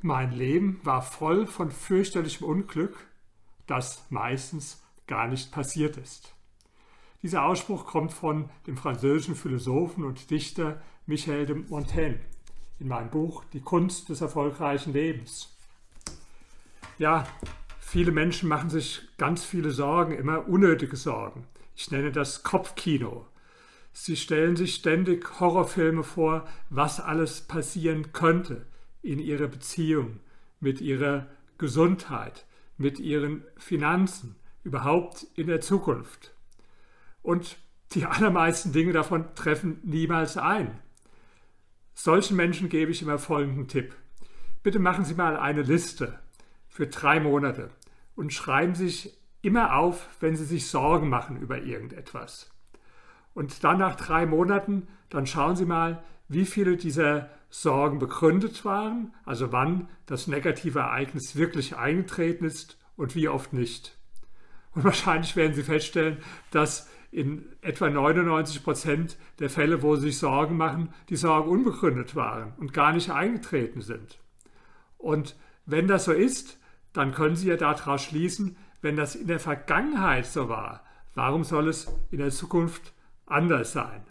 Mein Leben war voll von fürchterlichem Unglück, das meistens gar nicht passiert ist. Dieser Ausspruch kommt von dem französischen Philosophen und Dichter Michel de Montaigne in meinem Buch Die Kunst des erfolgreichen Lebens. Ja, viele Menschen machen sich ganz viele Sorgen, immer unnötige Sorgen. Ich nenne das Kopfkino. Sie stellen sich ständig Horrorfilme vor, was alles passieren könnte in ihrer Beziehung, mit ihrer Gesundheit, mit ihren Finanzen, überhaupt in der Zukunft. Und die allermeisten Dinge davon treffen niemals ein. Solchen Menschen gebe ich immer folgenden Tipp. Bitte machen Sie mal eine Liste für drei Monate und schreiben sich immer auf, wenn Sie sich Sorgen machen über irgendetwas. Und dann nach drei Monaten, dann schauen Sie mal, wie viele dieser Sorgen begründet waren, also wann das negative Ereignis wirklich eingetreten ist und wie oft nicht. Und wahrscheinlich werden Sie feststellen, dass in etwa 99 Prozent der Fälle, wo Sie sich Sorgen machen, die Sorgen unbegründet waren und gar nicht eingetreten sind. Und wenn das so ist, dann können Sie ja daraus schließen, wenn das in der Vergangenheit so war, warum soll es in der Zukunft anders sein?